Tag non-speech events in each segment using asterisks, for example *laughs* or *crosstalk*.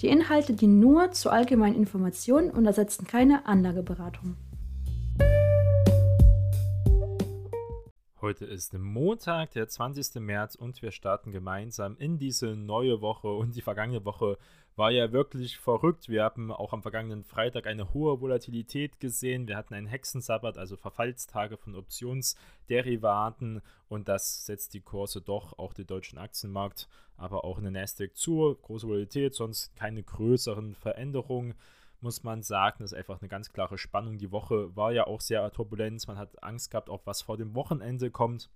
Die Inhalte dienen nur zur allgemeinen Information und ersetzen keine Anlageberatung. Heute ist Montag, der 20. März und wir starten gemeinsam in diese neue Woche. Und die vergangene Woche war ja wirklich verrückt. Wir haben auch am vergangenen Freitag eine hohe Volatilität gesehen. Wir hatten einen Hexensabbat, also Verfallstage von Optionsderivaten. Und das setzt die Kurse doch, auch den deutschen Aktienmarkt, aber auch in der Nasdaq zu. Große Volatilität, sonst keine größeren Veränderungen muss man sagen. Das ist einfach eine ganz klare Spannung. Die Woche war ja auch sehr turbulent. Man hat Angst gehabt, auch was vor dem Wochenende kommt.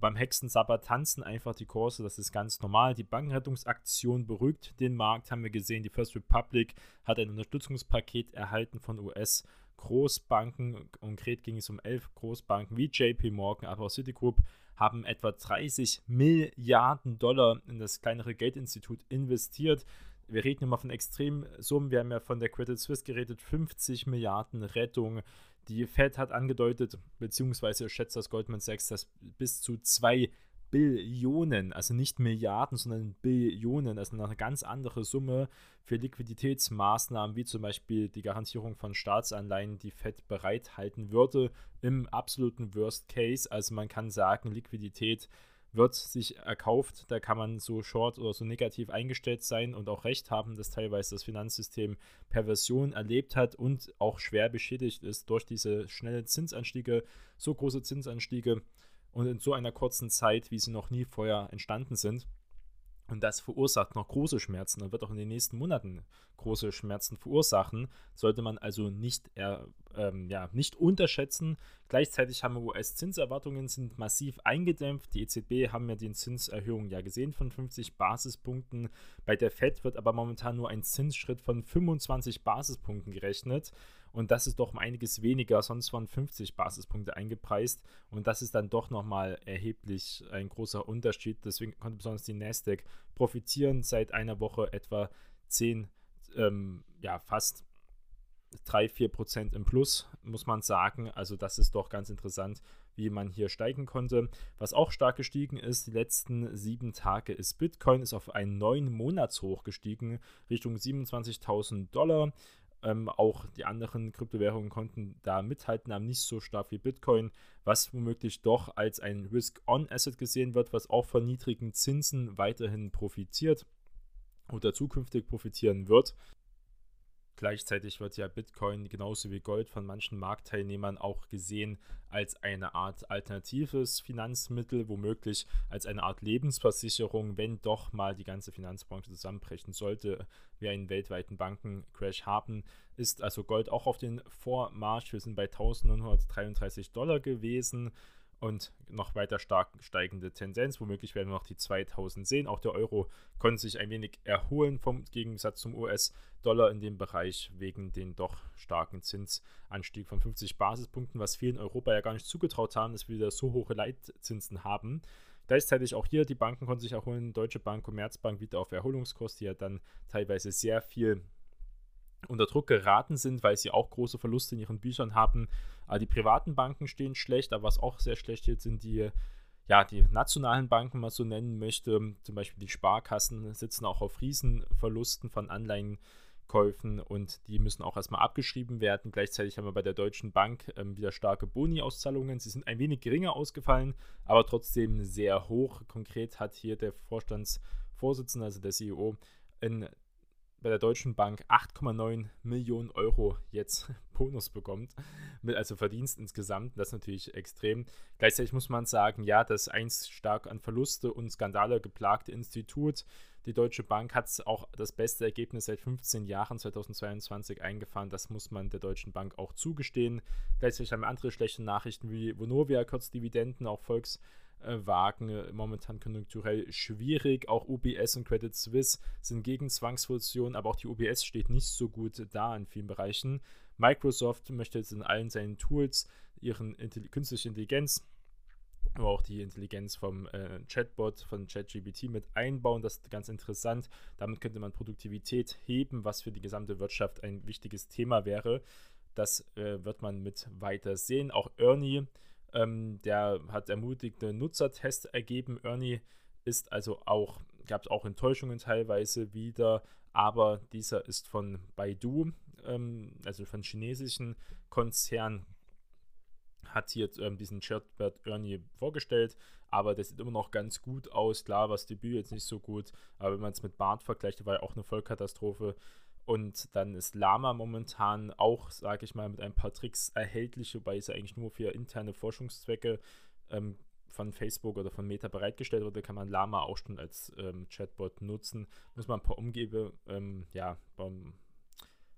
Beim Hexensabbat tanzen einfach die Kurse, das ist ganz normal. Die Bankenrettungsaktion beruhigt den Markt, haben wir gesehen. Die First Republic hat ein Unterstützungspaket erhalten von US. Großbanken, konkret ging es um elf Großbanken wie JP Morgan, aber auch Citigroup, haben etwa 30 Milliarden Dollar in das kleinere Geldinstitut investiert wir reden immer von extremen Summen. Wir haben ja von der Credit Suisse geredet, 50 Milliarden Rettung. Die Fed hat angedeutet, beziehungsweise schätzt das Goldman Sachs, dass bis zu 2 Billionen, also nicht Milliarden, sondern Billionen, also eine ganz andere Summe für Liquiditätsmaßnahmen, wie zum Beispiel die Garantierung von Staatsanleihen, die Fed bereithalten würde im absoluten Worst Case. Also man kann sagen, Liquidität wird sich erkauft. Da kann man so short oder so negativ eingestellt sein und auch recht haben, dass teilweise das Finanzsystem Perversion erlebt hat und auch schwer beschädigt ist durch diese schnellen Zinsanstiege, so große Zinsanstiege und in so einer kurzen Zeit, wie sie noch nie vorher entstanden sind. Und das verursacht noch große Schmerzen und wird auch in den nächsten Monaten große Schmerzen verursachen. Sollte man also nicht, äh, ähm, ja, nicht unterschätzen. Gleichzeitig haben US-Zinserwartungen sind massiv eingedämpft. Die EZB haben ja die Zinserhöhung ja gesehen von 50 Basispunkten. Bei der Fed wird aber momentan nur ein Zinsschritt von 25 Basispunkten gerechnet. Und das ist doch um einiges weniger, sonst waren 50 Basispunkte eingepreist. Und das ist dann doch nochmal erheblich ein großer Unterschied. Deswegen konnte besonders die Nasdaq profitieren. Seit einer Woche etwa 10, ähm, ja, fast 3, 4 Prozent im Plus, muss man sagen. Also das ist doch ganz interessant, wie man hier steigen konnte. Was auch stark gestiegen ist, die letzten sieben Tage ist Bitcoin, ist auf einen neuen Monatshoch gestiegen, Richtung 27.000 Dollar. Ähm, auch die anderen Kryptowährungen konnten da mithalten, aber nicht so stark wie Bitcoin, was womöglich doch als ein Risk-On-Asset gesehen wird, was auch von niedrigen Zinsen weiterhin profitiert oder zukünftig profitieren wird. Gleichzeitig wird ja Bitcoin genauso wie Gold von manchen Marktteilnehmern auch gesehen als eine Art alternatives Finanzmittel, womöglich als eine Art Lebensversicherung, wenn doch mal die ganze Finanzbranche zusammenbrechen sollte, wir einen weltweiten Bankencrash haben. Ist also Gold auch auf den Vormarsch. Wir sind bei 1933 Dollar gewesen und noch weiter stark steigende Tendenz. Womöglich werden wir noch die 2000 sehen. Auch der Euro konnte sich ein wenig erholen vom Gegensatz zum US-Dollar in dem Bereich wegen den doch starken Zinsanstieg von 50 Basispunkten, was vielen Europa ja gar nicht zugetraut haben, dass wir wieder so hohe Leitzinsen haben. Gleichzeitig auch hier, die Banken konnten sich erholen, Deutsche Bank, Commerzbank wieder auf Erholungskurs, die ja dann teilweise sehr viel unter Druck geraten sind, weil sie auch große Verluste in ihren Büchern haben. Aber die privaten Banken stehen schlecht, aber was auch sehr schlecht ist, sind die, ja, die nationalen Banken, man so nennen möchte. Zum Beispiel die Sparkassen sitzen auch auf Riesenverlusten von Anleihenkäufen und die müssen auch erstmal abgeschrieben werden. Gleichzeitig haben wir bei der Deutschen Bank ähm, wieder starke Boni-Auszahlungen. Sie sind ein wenig geringer ausgefallen, aber trotzdem sehr hoch. Konkret hat hier der Vorstandsvorsitzende, also der CEO, in bei der Deutschen Bank 8,9 Millionen Euro jetzt *laughs* Bonus bekommt, mit also Verdienst insgesamt. Das ist natürlich extrem. Gleichzeitig muss man sagen, ja, das einst stark an Verluste und Skandale geplagte Institut, die Deutsche Bank hat auch das beste Ergebnis seit 15 Jahren 2022 eingefahren. Das muss man der Deutschen Bank auch zugestehen. Gleichzeitig haben wir andere schlechte Nachrichten wie Vonovia kürzt Dividenden, auch Volks äh, wagen. Momentan konjunkturell schwierig. Auch UBS und Credit Suisse sind gegen Zwangsfusion, aber auch die UBS steht nicht so gut da in vielen Bereichen. Microsoft möchte jetzt in allen seinen Tools ihren Intelli künstliche Intelligenz aber auch die Intelligenz vom äh, Chatbot, von ChatGPT mit einbauen. Das ist ganz interessant. Damit könnte man Produktivität heben, was für die gesamte Wirtschaft ein wichtiges Thema wäre. Das äh, wird man mit weiter sehen. Auch Ernie, ähm, der hat ermutigte Nutzertests ergeben. Ernie ist also auch, gab es auch Enttäuschungen teilweise wieder, aber dieser ist von Baidu, ähm, also von chinesischen Konzern hat hier ähm, diesen Chatbot Ernie vorgestellt, aber das sieht immer noch ganz gut aus. Klar, was Debüt jetzt nicht so gut, aber wenn man es mit Bart vergleicht, war ja auch eine Vollkatastrophe. Und dann ist Lama momentan auch, sage ich mal, mit ein paar Tricks erhältlich, wobei es eigentlich nur für interne Forschungszwecke ähm, von Facebook oder von Meta bereitgestellt wurde, kann man Lama auch schon als ähm, Chatbot nutzen. Muss man ein paar Umgebe, ähm, ja,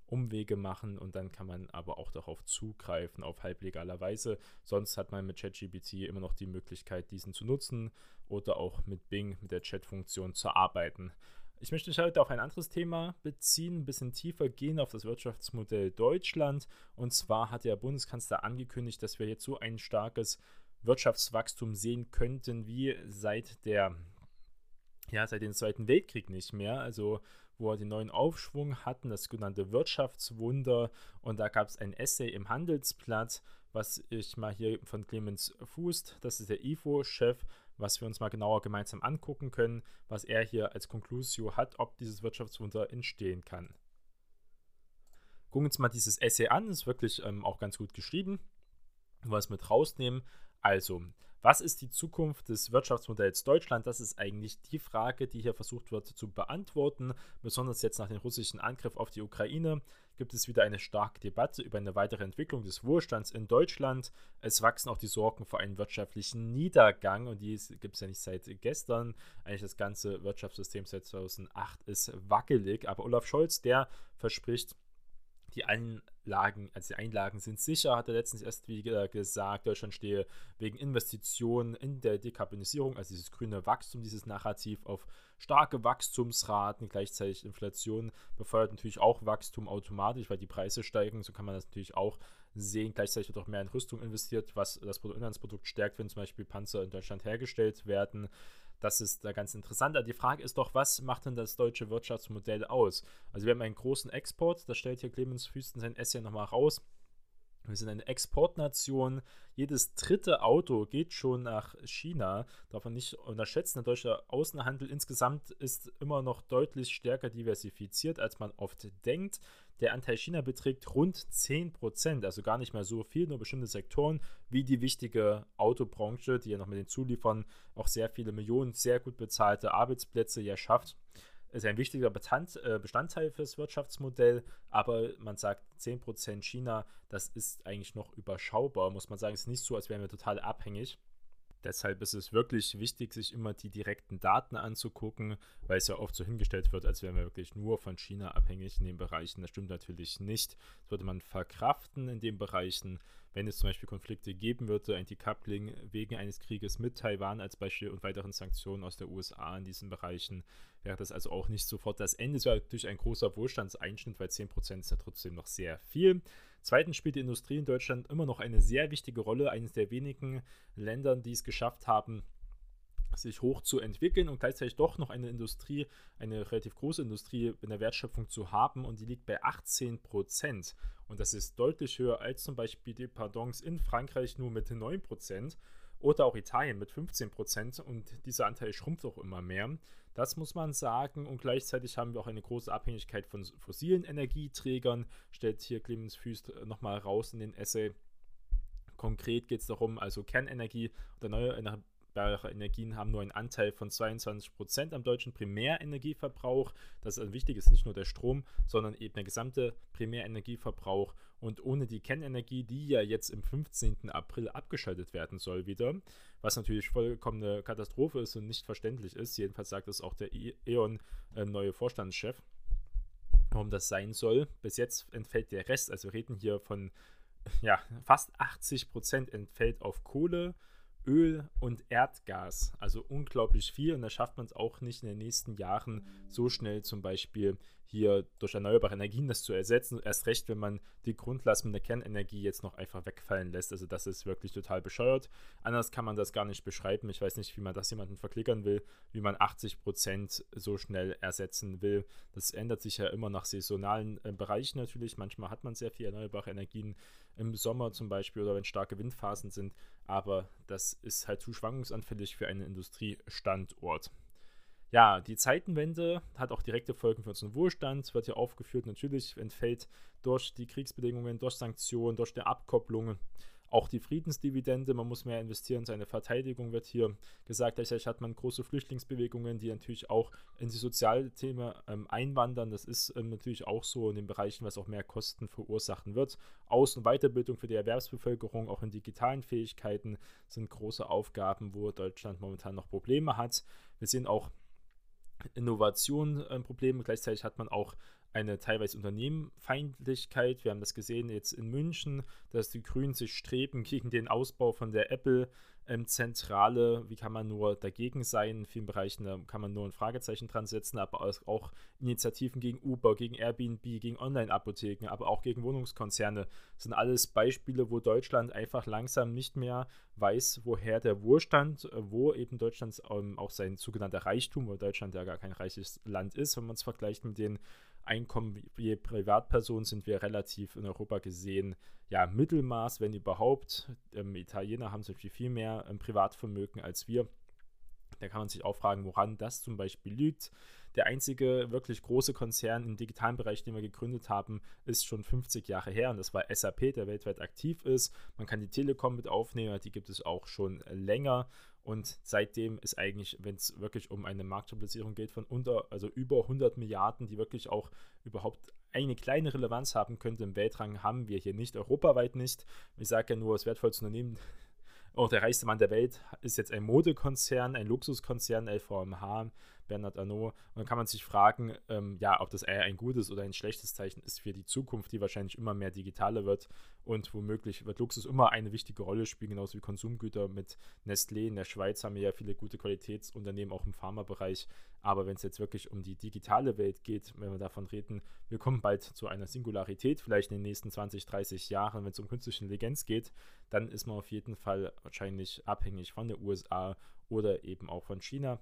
Umwege machen und dann kann man aber auch darauf zugreifen auf halblegaler Weise. Sonst hat man mit ChatGPT immer noch die Möglichkeit, diesen zu nutzen oder auch mit Bing, mit der Chat-Funktion zu arbeiten. Ich möchte mich heute auf ein anderes Thema beziehen, ein bisschen tiefer gehen auf das Wirtschaftsmodell Deutschland. Und zwar hat der Bundeskanzler angekündigt, dass wir jetzt so ein starkes Wirtschaftswachstum sehen könnten wie seit der ja, seit dem Zweiten Weltkrieg nicht mehr. Also wo er den neuen Aufschwung hatten, das sogenannte Wirtschaftswunder. Und da gab es ein Essay im Handelsblatt, was ich mal hier von Clemens Fußt, das ist der IFO-Chef, was wir uns mal genauer gemeinsam angucken können, was er hier als Konklusio hat, ob dieses Wirtschaftswunder entstehen kann. Gucken wir uns mal dieses Essay an, ist wirklich ähm, auch ganz gut geschrieben. Was mit rausnehmen. Also, was ist die Zukunft des Wirtschaftsmodells Deutschland? Das ist eigentlich die Frage, die hier versucht wird zu beantworten. Besonders jetzt nach dem russischen Angriff auf die Ukraine gibt es wieder eine starke Debatte über eine weitere Entwicklung des Wohlstands in Deutschland. Es wachsen auch die Sorgen vor einem wirtschaftlichen Niedergang und die gibt es ja nicht seit gestern. Eigentlich das ganze Wirtschaftssystem seit 2008 ist wackelig. Aber Olaf Scholz, der verspricht, die Einlagen, also die Einlagen sind sicher, hat er letztens erst wieder gesagt. Deutschland stehe wegen Investitionen in der Dekarbonisierung, also dieses grüne Wachstum, dieses Narrativ auf starke Wachstumsraten, gleichzeitig Inflation befeuert natürlich auch Wachstum automatisch, weil die Preise steigen. So kann man das natürlich auch sehen. Gleichzeitig wird auch mehr in Rüstung investiert, was das Bruttoinlandsprodukt stärkt, wenn zum Beispiel Panzer in Deutschland hergestellt werden. Das ist da ganz interessant. Aber die Frage ist doch, was macht denn das deutsche Wirtschaftsmodell aus? Also wir haben einen großen Export, das stellt hier Clemens Füsten sein Essay nochmal raus. Wir sind eine Exportnation. Jedes dritte Auto geht schon nach China. Darf man nicht unterschätzen. Der deutsche Außenhandel insgesamt ist immer noch deutlich stärker diversifiziert, als man oft denkt. Der Anteil China beträgt rund 10%, also gar nicht mehr so viel, nur bestimmte Sektoren wie die wichtige Autobranche, die ja noch mit den Zuliefern auch sehr viele Millionen sehr gut bezahlte Arbeitsplätze ja schafft ist ein wichtiger äh, Bestandteil fürs Wirtschaftsmodell, aber man sagt 10% China, das ist eigentlich noch überschaubar, muss man sagen. Es ist nicht so, als wären wir total abhängig. Deshalb ist es wirklich wichtig, sich immer die direkten Daten anzugucken, weil es ja oft so hingestellt wird, als wären wir wirklich nur von China abhängig in den Bereichen. Das stimmt natürlich nicht. Das würde man verkraften in den Bereichen, wenn es zum Beispiel Konflikte geben würde, ein Decoupling wegen eines Krieges mit Taiwan als Beispiel und weiteren Sanktionen aus der USA in diesen Bereichen, wäre das also auch nicht sofort das Ende. Es wäre natürlich ein großer Wohlstandseinschnitt, weil 10% ist ja trotzdem noch sehr viel. Zweitens spielt die Industrie in Deutschland immer noch eine sehr wichtige Rolle, eines der wenigen Länder, die es geschafft haben, sich hoch zu entwickeln und gleichzeitig doch noch eine Industrie, eine relativ große Industrie in der Wertschöpfung zu haben und die liegt bei 18 Prozent. Und das ist deutlich höher als zum Beispiel die Pardons in Frankreich nur mit 9 Prozent oder auch Italien mit 15 Prozent und dieser Anteil schrumpft auch immer mehr. Das muss man sagen und gleichzeitig haben wir auch eine große Abhängigkeit von fossilen Energieträgern, stellt hier Clemens Füst nochmal raus in den Essay. Konkret geht es darum, also Kernenergie neue erneuerbare Energien haben nur einen Anteil von 22% am deutschen Primärenergieverbrauch. Das ist also wichtig, ist nicht nur der Strom, sondern eben der gesamte Primärenergieverbrauch. Und ohne die Kernenergie, die ja jetzt im 15. April abgeschaltet werden soll wieder, was natürlich vollkommene Katastrophe ist und nicht verständlich ist, jedenfalls sagt es auch der E.ON äh, neue Vorstandschef, warum das sein soll. Bis jetzt entfällt der Rest, also wir reden hier von ja, fast 80 Prozent entfällt auf Kohle, Öl und Erdgas. Also unglaublich viel und da schafft man es auch nicht in den nächsten Jahren so schnell zum Beispiel hier durch erneuerbare Energien das zu ersetzen. Erst recht, wenn man die Grundlast mit der Kernenergie jetzt noch einfach wegfallen lässt. Also das ist wirklich total bescheuert. Anders kann man das gar nicht beschreiben. Ich weiß nicht, wie man das jemandem verklickern will, wie man 80 Prozent so schnell ersetzen will. Das ändert sich ja immer nach saisonalen äh, Bereichen natürlich. Manchmal hat man sehr viel erneuerbare Energien im Sommer zum Beispiel oder wenn starke Windphasen sind. Aber das ist halt zu schwankungsanfällig für einen Industriestandort. Ja, die Zeitenwende hat auch direkte Folgen für unseren Wohlstand, wird hier aufgeführt. Natürlich entfällt durch die Kriegsbedingungen, durch Sanktionen, durch die Abkopplung auch die Friedensdividende, man muss mehr investieren, seine Verteidigung wird hier gesagt. Gleichzeitig hat man große Flüchtlingsbewegungen, die natürlich auch in die Sozialthemen ähm, einwandern. Das ist ähm, natürlich auch so in den Bereichen, was auch mehr Kosten verursachen wird. Aus- und Weiterbildung für die Erwerbsbevölkerung, auch in digitalen Fähigkeiten, sind große Aufgaben, wo Deutschland momentan noch Probleme hat. Wir sehen auch Innovation ein Problem. Gleichzeitig hat man auch eine teilweise Unternehmenfeindlichkeit. Wir haben das gesehen jetzt in München, dass die Grünen sich streben gegen den Ausbau von der Apple ähm, wie kann man nur dagegen sein? In vielen Bereichen da kann man nur ein Fragezeichen dran setzen, aber auch Initiativen gegen Uber, gegen Airbnb, gegen Online-Apotheken, aber auch gegen Wohnungskonzerne sind alles Beispiele, wo Deutschland einfach langsam nicht mehr weiß, woher der Wohlstand, äh, wo eben Deutschland ähm, auch sein sogenannter Reichtum, weil Deutschland ja gar kein reiches Land ist, wenn man es vergleicht mit den Einkommen je Privatperson sind wir relativ in Europa gesehen ja, Mittelmaß, wenn überhaupt. Ähm, Italiener haben zum Beispiel viel mehr ähm, Privatvermögen als wir. Da kann man sich auch fragen, woran das zum Beispiel liegt. Der einzige wirklich große Konzern im digitalen Bereich, den wir gegründet haben, ist schon 50 Jahre her und das war SAP, der weltweit aktiv ist. Man kann die Telekom mit aufnehmen, die gibt es auch schon länger und seitdem ist eigentlich, wenn es wirklich um eine Marktkapitalisierung geht, von unter, also über 100 Milliarden, die wirklich auch überhaupt eine kleine Relevanz haben könnte im Weltrang, haben wir hier nicht, europaweit nicht. Ich sage ja nur, das wertvollste Unternehmen, auch der reichste Mann der Welt, ist jetzt ein Modekonzern, ein Luxuskonzern, LVMH. Bernard Arnault. Und dann kann man sich fragen, ähm, ja, ob das eher ein gutes oder ein schlechtes Zeichen ist für die Zukunft, die wahrscheinlich immer mehr digitaler wird und womöglich wird Luxus immer eine wichtige Rolle spielen, genauso wie Konsumgüter mit Nestlé. In der Schweiz haben wir ja viele gute Qualitätsunternehmen, auch im Pharmabereich. Aber wenn es jetzt wirklich um die digitale Welt geht, wenn wir davon reden, wir kommen bald zu einer Singularität, vielleicht in den nächsten 20, 30 Jahren, wenn es um künstliche Intelligenz geht, dann ist man auf jeden Fall wahrscheinlich abhängig von der USA oder eben auch von China.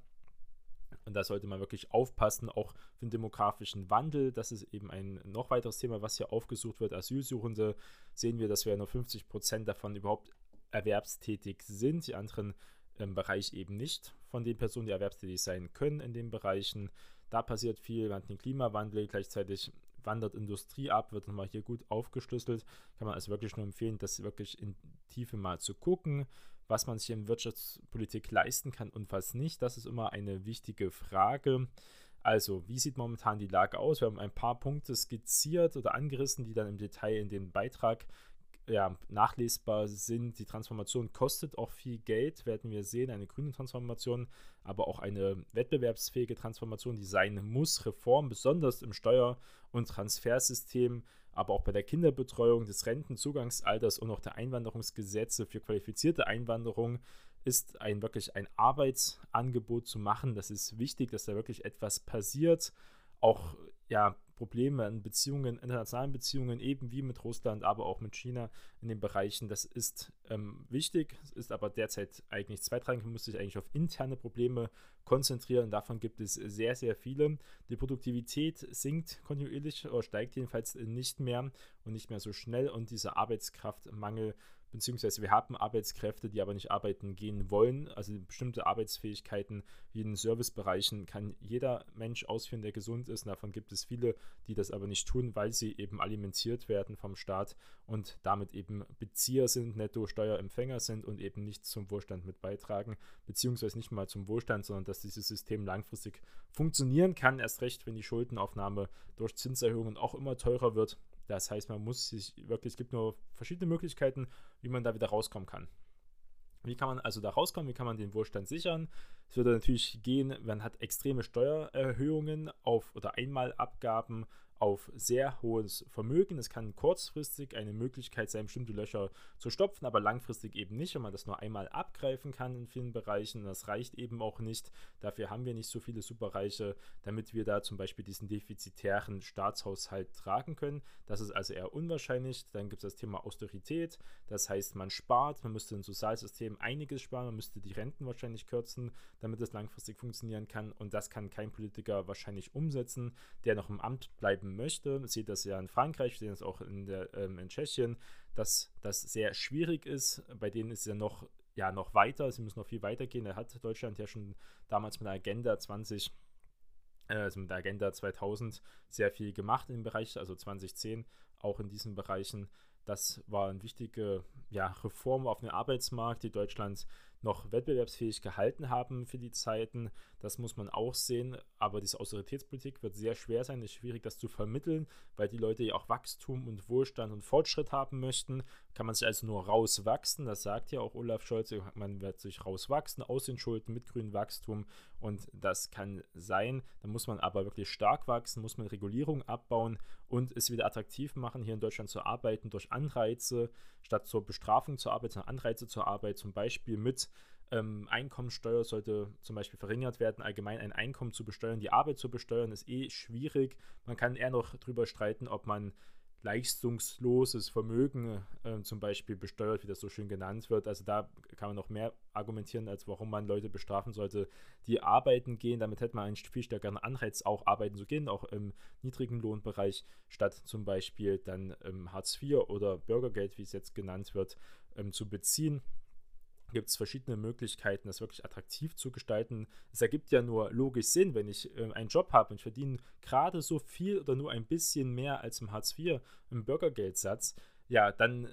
Und da sollte man wirklich aufpassen, auch für den demografischen Wandel. Das ist eben ein noch weiteres Thema, was hier aufgesucht wird. Asylsuchende sehen wir, dass wir nur 50 Prozent davon überhaupt erwerbstätig sind. Die anderen im Bereich eben nicht von den Personen, die erwerbstätig sein können in den Bereichen. Da passiert viel, wir den Klimawandel, gleichzeitig wandert Industrie ab, wird nochmal hier gut aufgeschlüsselt. Kann man also wirklich nur empfehlen, das wirklich in Tiefe mal zu gucken was man sich in Wirtschaftspolitik leisten kann und was nicht. Das ist immer eine wichtige Frage. Also, wie sieht momentan die Lage aus? Wir haben ein paar Punkte skizziert oder angerissen, die dann im Detail in den Beitrag ja, nachlesbar sind. Die Transformation kostet auch viel Geld, werden wir sehen, eine grüne Transformation, aber auch eine wettbewerbsfähige Transformation, die sein muss. Reform, besonders im Steuer- und Transfersystem, aber auch bei der Kinderbetreuung, des Rentenzugangsalters und auch der Einwanderungsgesetze für qualifizierte Einwanderung ist ein wirklich ein Arbeitsangebot zu machen. Das ist wichtig, dass da wirklich etwas passiert. Auch ja, Probleme in Beziehungen, internationalen Beziehungen, eben wie mit Russland, aber auch mit China in den Bereichen. Das ist ähm, wichtig, ist aber derzeit eigentlich zweitrangig. Man muss sich eigentlich auf interne Probleme konzentrieren. Davon gibt es sehr, sehr viele. Die Produktivität sinkt kontinuierlich oder steigt jedenfalls nicht mehr und nicht mehr so schnell. Und dieser Arbeitskraftmangel beziehungsweise wir haben Arbeitskräfte, die aber nicht arbeiten gehen wollen. Also bestimmte Arbeitsfähigkeiten wie in Servicebereichen kann jeder Mensch ausführen, der gesund ist. Und davon gibt es viele, die das aber nicht tun, weil sie eben alimentiert werden vom Staat und damit eben Bezieher sind, Netto-Steuerempfänger sind und eben nicht zum Wohlstand mit beitragen, beziehungsweise nicht mal zum Wohlstand, sondern dass dieses System langfristig funktionieren kann. Erst recht, wenn die Schuldenaufnahme durch Zinserhöhungen auch immer teurer wird das heißt, man muss sich wirklich, es gibt nur verschiedene Möglichkeiten, wie man da wieder rauskommen kann. Wie kann man also da rauskommen? Wie kann man den Wohlstand sichern? Es würde natürlich gehen, man hat extreme Steuererhöhungen auf oder Einmalabgaben auf sehr hohes Vermögen. Es kann kurzfristig eine Möglichkeit sein, bestimmte Löcher zu stopfen, aber langfristig eben nicht, wenn man das nur einmal abgreifen kann in vielen Bereichen. Das reicht eben auch nicht. Dafür haben wir nicht so viele Superreiche, damit wir da zum Beispiel diesen defizitären Staatshaushalt tragen können. Das ist also eher unwahrscheinlich. Dann gibt es das Thema Austerität. Das heißt, man spart, man müsste im Sozialsystem einiges sparen, man müsste die Renten wahrscheinlich kürzen, damit es langfristig funktionieren kann. Und das kann kein Politiker wahrscheinlich umsetzen, der noch im Amt bleiben möchte. Man sieht das ja in Frankreich, sehen das auch in, der, ähm, in Tschechien, dass das sehr schwierig ist. Bei denen ist ja noch, ja noch weiter, sie müssen noch viel weiter gehen. Da hat Deutschland ja schon damals mit der Agenda 20 äh, also mit der Agenda 2000 sehr viel gemacht im Bereich, also 2010 auch in diesen Bereichen. Das war eine wichtige ja, Reform auf dem Arbeitsmarkt, die Deutschland noch wettbewerbsfähig gehalten haben für die Zeiten. Das muss man auch sehen. Aber diese Austeritätspolitik wird sehr schwer sein. Ist schwierig, das zu vermitteln, weil die Leute ja auch Wachstum und Wohlstand und Fortschritt haben möchten. Kann man sich also nur rauswachsen. Das sagt ja auch Olaf Scholz. Man wird sich rauswachsen aus den Schulden mit grünem Wachstum. Und das kann sein. Da muss man aber wirklich stark wachsen, muss man Regulierung abbauen und es wieder attraktiv machen, hier in Deutschland zu arbeiten durch Anreize, statt zur Bestrafung zur Arbeit, sondern Anreize zur Arbeit, zum Beispiel mit ähm, Einkommensteuer sollte zum Beispiel verringert werden. Allgemein ein Einkommen zu besteuern, die Arbeit zu besteuern, ist eh schwierig. Man kann eher noch darüber streiten, ob man leistungsloses Vermögen äh, zum Beispiel besteuert, wie das so schön genannt wird. Also da kann man noch mehr argumentieren, als warum man Leute bestrafen sollte, die arbeiten gehen. Damit hätte man einen viel stärkeren Anreiz, auch arbeiten zu gehen, auch im niedrigen Lohnbereich, statt zum Beispiel dann ähm, Hartz IV oder Bürgergeld, wie es jetzt genannt wird, ähm, zu beziehen gibt es verschiedene Möglichkeiten, das wirklich attraktiv zu gestalten. Es ergibt ja nur logisch Sinn, wenn ich äh, einen Job habe und verdiene gerade so viel oder nur ein bisschen mehr als im Hartz IV im Bürgergeldsatz, ja, dann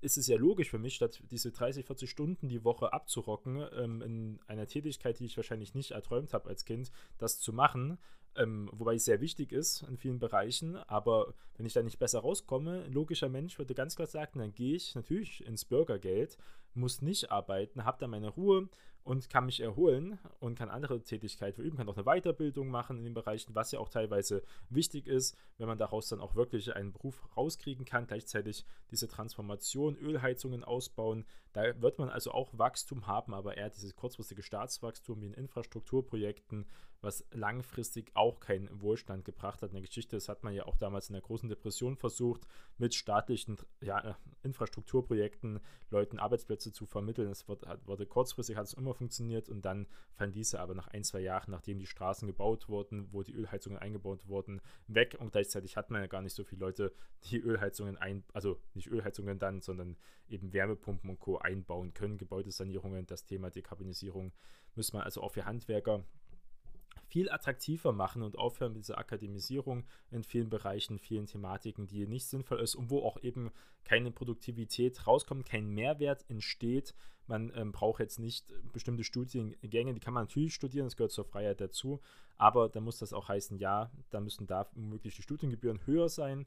ist es ja logisch für mich, statt diese 30, 40 Stunden die Woche abzurocken, ähm, in einer Tätigkeit, die ich wahrscheinlich nicht erträumt habe als Kind, das zu machen, ähm, wobei es sehr wichtig ist in vielen Bereichen. Aber wenn ich da nicht besser rauskomme, ein logischer Mensch würde ganz klar sagen, dann gehe ich natürlich ins Bürgergeld, muss nicht arbeiten, habe da meine Ruhe und kann mich erholen und kann andere Tätigkeiten verüben, kann auch eine Weiterbildung machen in den Bereichen, was ja auch teilweise wichtig ist, wenn man daraus dann auch wirklich einen Beruf rauskriegen kann, gleichzeitig diese Transformation, Ölheizungen ausbauen. Da wird man also auch Wachstum haben, aber eher dieses kurzfristige Staatswachstum wie in Infrastrukturprojekten, was langfristig auch keinen Wohlstand gebracht hat. In der Geschichte, das hat man ja auch damals in der großen Depression versucht, mit staatlichen ja, Infrastrukturprojekten Leuten Arbeitsplätze zu vermitteln. Es wurde kurzfristig, hat es immer funktioniert und dann fallen diese aber nach ein, zwei Jahren, nachdem die Straßen gebaut wurden, wo die Ölheizungen eingebaut wurden, weg. Und gleichzeitig hat man ja gar nicht so viele Leute, die Ölheizungen ein, also nicht Ölheizungen dann, sondern eben Wärmepumpen und Co. einbauen können, Gebäudesanierungen, das Thema Dekarbonisierung. Muss man also auch für Handwerker viel attraktiver machen und aufhören mit dieser Akademisierung in vielen Bereichen, vielen Thematiken, die nicht sinnvoll ist und wo auch eben keine Produktivität rauskommt, kein Mehrwert entsteht. Man ähm, braucht jetzt nicht bestimmte Studiengänge, die kann man natürlich studieren, das gehört zur Freiheit dazu, aber da muss das auch heißen, ja, da müssen da womöglich die Studiengebühren höher sein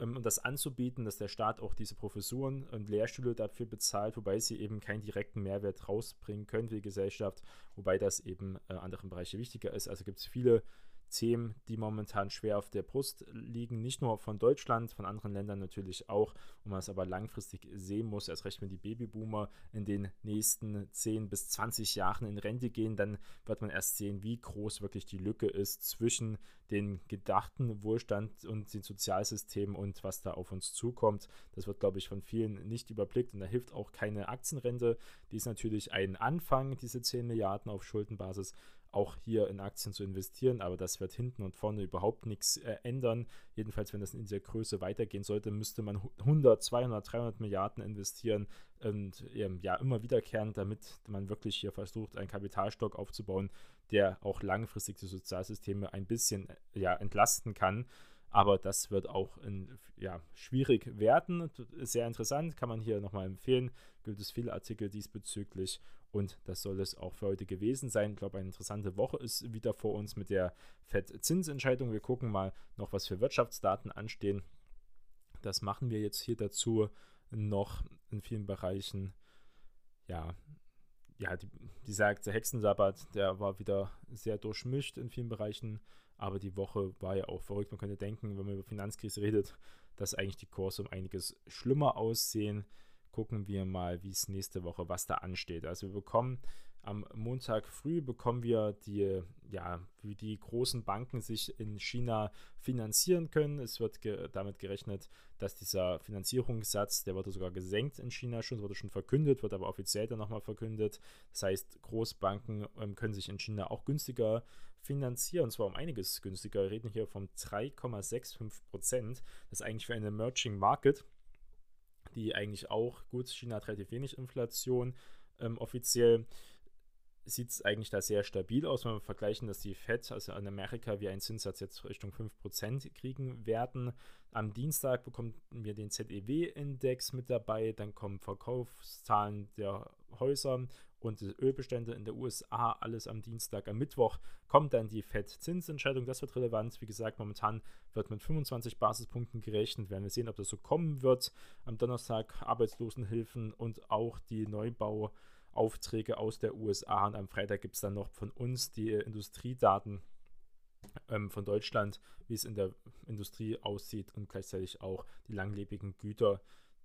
ähm, und das anzubieten, dass der Staat auch diese Professuren und Lehrstühle dafür bezahlt, wobei sie eben keinen direkten Mehrwert rausbringen können für die Gesellschaft, wobei das eben äh, anderen Bereiche wichtiger ist. Also gibt es viele Themen, die momentan schwer auf der Brust liegen, nicht nur von Deutschland, von anderen Ländern natürlich auch, und man es aber langfristig sehen muss, erst recht wenn die Babyboomer in den nächsten 10 bis 20 Jahren in Rente gehen, dann wird man erst sehen, wie groß wirklich die Lücke ist zwischen den gedachten Wohlstand und den Sozialsystemen und was da auf uns zukommt. Das wird, glaube ich, von vielen nicht überblickt und da hilft auch keine Aktienrente. Die ist natürlich ein Anfang, diese 10 Milliarden auf Schuldenbasis auch hier in Aktien zu investieren, aber das wird hinten und vorne überhaupt nichts äh, ändern. Jedenfalls, wenn das in dieser Größe weitergehen sollte, müsste man 100, 200, 300 Milliarden investieren und ähm, ja, immer wiederkehren, damit man wirklich hier versucht, einen Kapitalstock aufzubauen, der auch langfristig die Sozialsysteme ein bisschen äh, ja, entlasten kann. Aber das wird auch in, ja, schwierig werden. Sehr interessant, kann man hier nochmal empfehlen. Gibt es viele Artikel diesbezüglich. Und das soll es auch für heute gewesen sein. Ich glaube, eine interessante Woche ist wieder vor uns mit der FED-Zinsentscheidung. Wir gucken mal noch, was für Wirtschaftsdaten anstehen. Das machen wir jetzt hier dazu noch in vielen Bereichen. Ja, ja, die, dieser Hexensabbat, der war wieder sehr durchmischt in vielen Bereichen, aber die Woche war ja auch verrückt. Man könnte denken, wenn man über Finanzkrise redet, dass eigentlich die Kurse um einiges schlimmer aussehen. Gucken wir mal, wie es nächste Woche, was da ansteht. Also wir bekommen am Montag früh bekommen wir die, ja, wie die großen Banken sich in China finanzieren können. Es wird ge damit gerechnet, dass dieser Finanzierungssatz, der wurde sogar gesenkt in China schon, wurde schon verkündet, wird aber offiziell dann nochmal verkündet. Das heißt, Großbanken ähm, können sich in China auch günstiger finanzieren, und zwar um einiges günstiger. Wir reden hier von 3,65 Prozent. Das ist eigentlich für eine Emerging Market, die eigentlich auch, gut, China hat relativ wenig Inflation ähm, offiziell sieht es eigentlich da sehr stabil aus, wenn wir vergleichen, dass die FED, also in Amerika, wir einen Zinssatz jetzt Richtung 5% kriegen werden. Am Dienstag bekommen wir den ZEW-Index mit dabei, dann kommen Verkaufszahlen der Häuser und die Ölbestände in der USA, alles am Dienstag. Am Mittwoch kommt dann die FED-Zinsentscheidung, das wird relevant. Wie gesagt, momentan wird mit 25 Basispunkten gerechnet. Werden wir sehen, ob das so kommen wird. Am Donnerstag Arbeitslosenhilfen und auch die Neubau- Aufträge aus der USA und am Freitag gibt es dann noch von uns die Industriedaten ähm, von Deutschland, wie es in der Industrie aussieht und gleichzeitig auch die langlebigen Güter,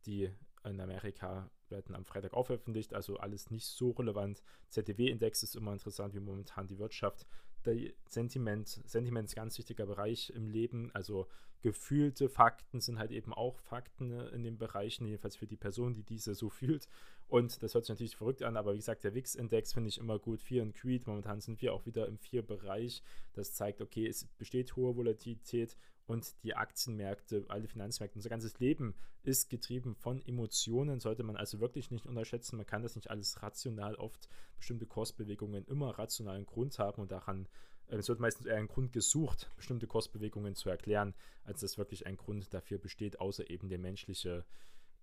die in Amerika werden am Freitag auch also alles nicht so relevant. ZDW-Index ist immer interessant, wie momentan die Wirtschaft der Sentiment, Sentiment ist ein ganz wichtiger Bereich im Leben. Also gefühlte Fakten sind halt eben auch Fakten äh, in den Bereichen, jedenfalls für die Person, die diese so fühlt. Und das hört sich natürlich verrückt an, aber wie gesagt, der WIX-Index finde ich immer gut. 4 in Creed, momentan sind wir auch wieder im 4-Bereich. Das zeigt, okay, es besteht hohe Volatilität und die Aktienmärkte, alle Finanzmärkte, unser ganzes Leben ist getrieben von Emotionen, sollte man also wirklich nicht unterschätzen. Man kann das nicht alles rational, oft bestimmte Kursbewegungen immer rationalen Grund haben und daran es wird meistens eher ein Grund gesucht, bestimmte Kursbewegungen zu erklären, als dass wirklich ein Grund dafür besteht, außer eben der menschliche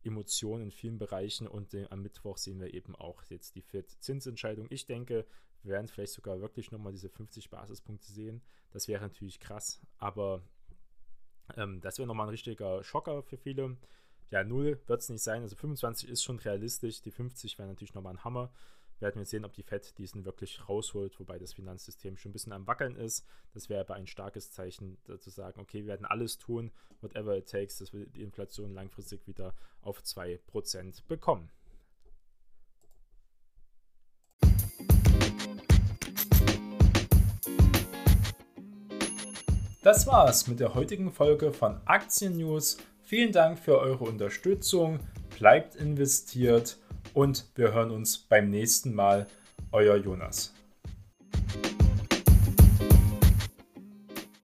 Emotion in vielen Bereichen. Und äh, am Mittwoch sehen wir eben auch jetzt die FED-Zinsentscheidung. Ich denke, wir werden vielleicht sogar wirklich nochmal diese 50 Basispunkte sehen. Das wäre natürlich krass, aber ähm, das wäre nochmal ein richtiger Schocker für viele. Ja, 0 wird es nicht sein. Also 25 ist schon realistisch. Die 50 wäre natürlich nochmal ein Hammer. Werden wir sehen, ob die FED diesen wirklich rausholt, wobei das Finanzsystem schon ein bisschen am Wackeln ist. Das wäre aber ein starkes Zeichen, zu sagen, okay, wir werden alles tun, whatever it takes, dass wir die Inflation langfristig wieder auf 2% bekommen. Das war's mit der heutigen Folge von Aktien News. Vielen Dank für eure Unterstützung. Bleibt investiert und wir hören uns beim nächsten Mal. Euer Jonas.